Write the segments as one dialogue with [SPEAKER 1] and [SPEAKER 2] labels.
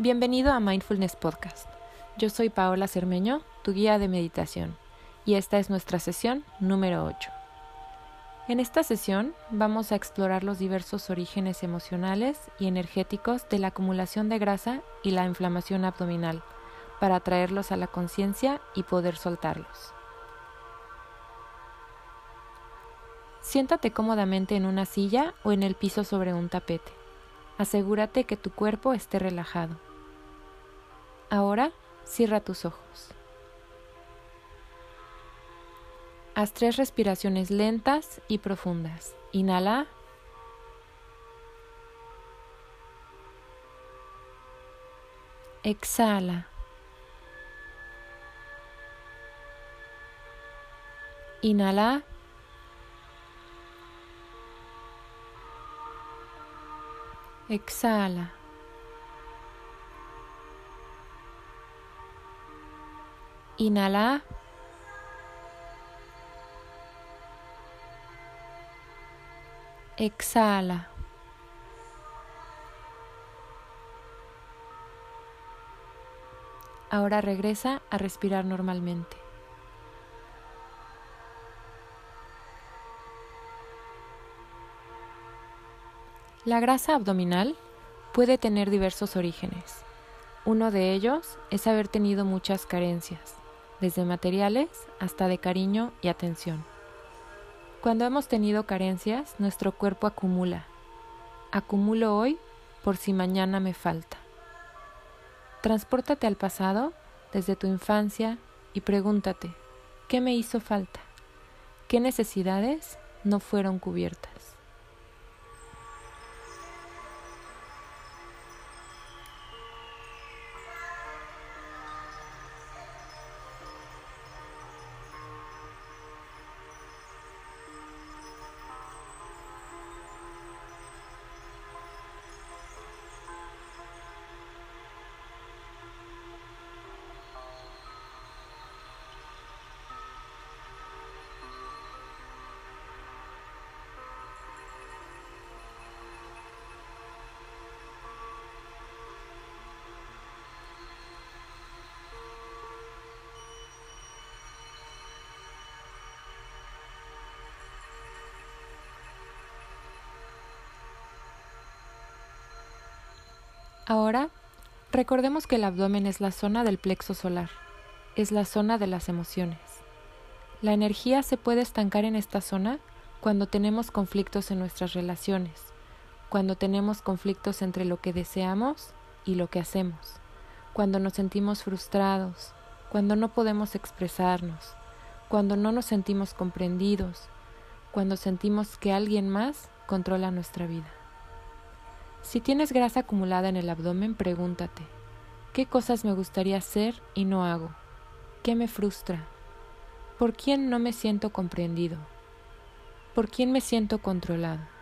[SPEAKER 1] Bienvenido a Mindfulness Podcast. Yo soy Paola Cermeño, tu guía de meditación, y esta es nuestra sesión número 8. En esta sesión vamos a explorar los diversos orígenes emocionales y energéticos de la acumulación de grasa y la inflamación abdominal, para traerlos a la conciencia y poder soltarlos. Siéntate cómodamente en una silla o en el piso sobre un tapete. Asegúrate que tu cuerpo esté relajado. Ahora cierra tus ojos. Haz tres respiraciones lentas y profundas. Inhala. Exhala. Inhala. Exhala. Inhala. Exhala. Ahora regresa a respirar normalmente. La grasa abdominal puede tener diversos orígenes. Uno de ellos es haber tenido muchas carencias desde materiales hasta de cariño y atención. Cuando hemos tenido carencias, nuestro cuerpo acumula. Acumulo hoy por si mañana me falta. Transpórtate al pasado desde tu infancia y pregúntate, ¿qué me hizo falta? ¿Qué necesidades no fueron cubiertas? Ahora, recordemos que el abdomen es la zona del plexo solar, es la zona de las emociones. La energía se puede estancar en esta zona cuando tenemos conflictos en nuestras relaciones, cuando tenemos conflictos entre lo que deseamos y lo que hacemos, cuando nos sentimos frustrados, cuando no podemos expresarnos, cuando no nos sentimos comprendidos, cuando sentimos que alguien más controla nuestra vida. Si tienes grasa acumulada en el abdomen, pregúntate, ¿qué cosas me gustaría hacer y no hago? ¿Qué me frustra? ¿Por quién no me siento comprendido? ¿Por quién me siento controlado?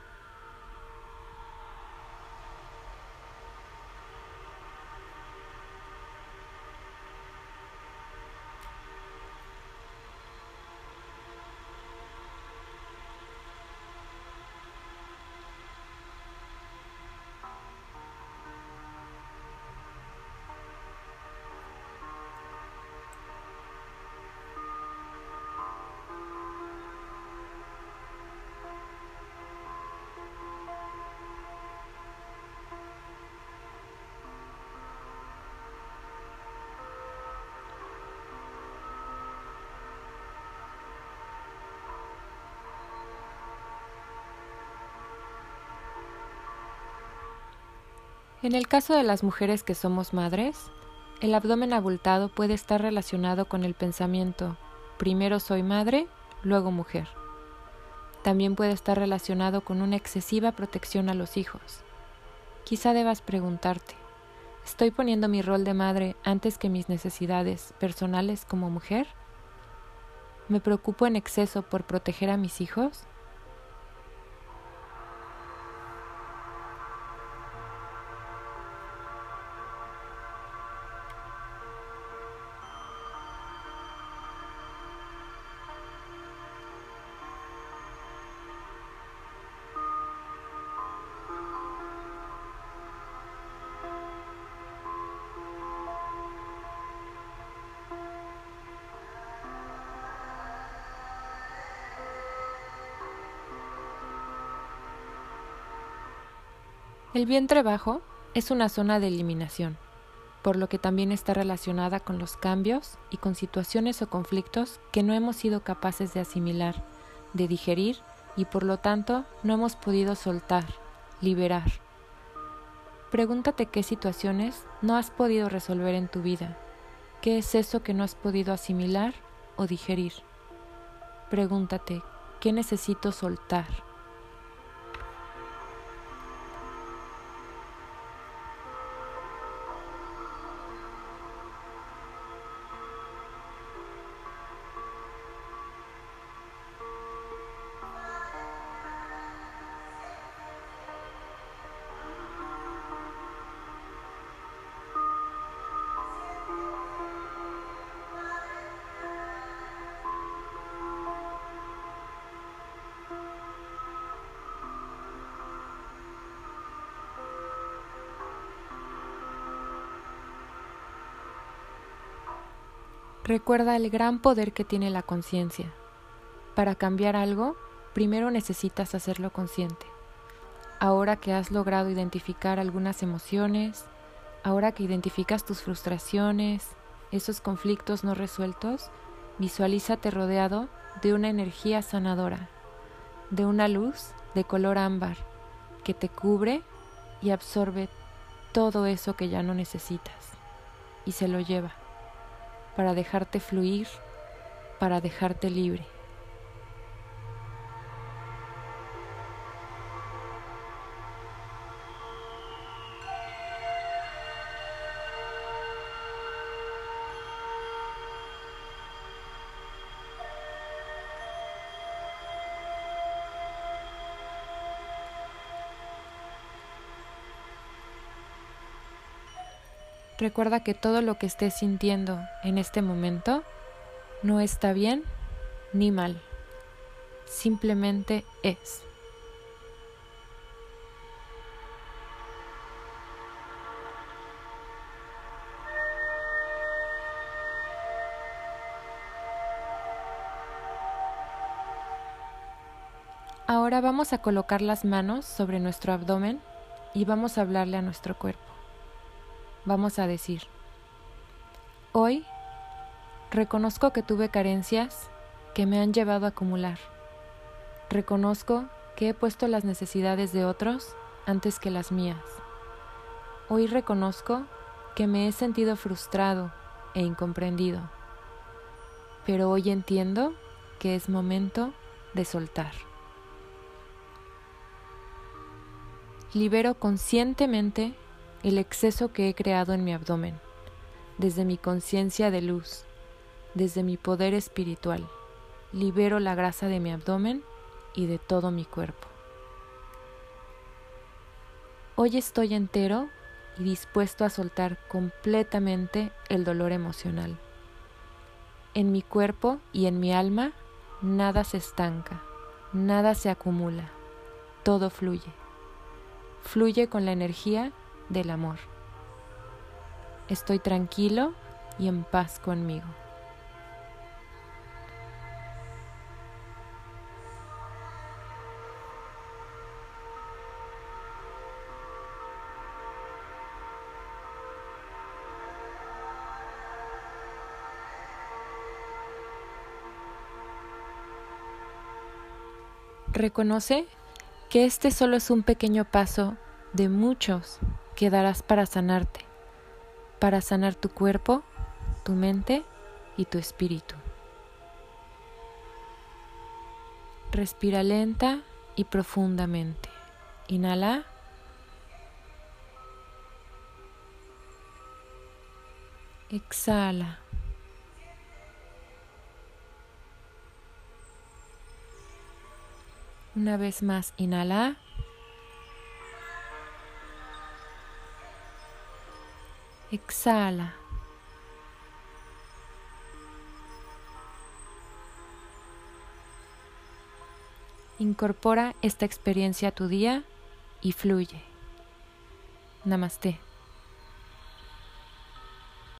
[SPEAKER 1] En el caso de las mujeres que somos madres, el abdomen abultado puede estar relacionado con el pensamiento primero soy madre, luego mujer. También puede estar relacionado con una excesiva protección a los hijos. Quizá debas preguntarte, ¿estoy poniendo mi rol de madre antes que mis necesidades personales como mujer? ¿Me preocupo en exceso por proteger a mis hijos? El vientre bajo es una zona de eliminación, por lo que también está relacionada con los cambios y con situaciones o conflictos que no hemos sido capaces de asimilar, de digerir y por lo tanto no hemos podido soltar, liberar. Pregúntate qué situaciones no has podido resolver en tu vida, qué es eso que no has podido asimilar o digerir. Pregúntate qué necesito soltar. Recuerda el gran poder que tiene la conciencia. Para cambiar algo, primero necesitas hacerlo consciente. Ahora que has logrado identificar algunas emociones, ahora que identificas tus frustraciones, esos conflictos no resueltos, visualízate rodeado de una energía sanadora, de una luz de color ámbar que te cubre y absorbe todo eso que ya no necesitas y se lo lleva para dejarte fluir, para dejarte libre. Recuerda que todo lo que estés sintiendo en este momento no está bien ni mal, simplemente es. Ahora vamos a colocar las manos sobre nuestro abdomen y vamos a hablarle a nuestro cuerpo vamos a decir, hoy reconozco que tuve carencias que me han llevado a acumular. Reconozco que he puesto las necesidades de otros antes que las mías. Hoy reconozco que me he sentido frustrado e incomprendido. Pero hoy entiendo que es momento de soltar. Libero conscientemente el exceso que he creado en mi abdomen, desde mi conciencia de luz, desde mi poder espiritual. Libero la grasa de mi abdomen y de todo mi cuerpo. Hoy estoy entero y dispuesto a soltar completamente el dolor emocional. En mi cuerpo y en mi alma nada se estanca, nada se acumula, todo fluye. Fluye con la energía del amor. Estoy tranquilo y en paz conmigo. Reconoce que este solo es un pequeño paso de muchos quedarás para sanarte, para sanar tu cuerpo, tu mente y tu espíritu. Respira lenta y profundamente. Inhala. Exhala. Una vez más, inhala. Exhala. Incorpora esta experiencia a tu día y fluye. Namaste.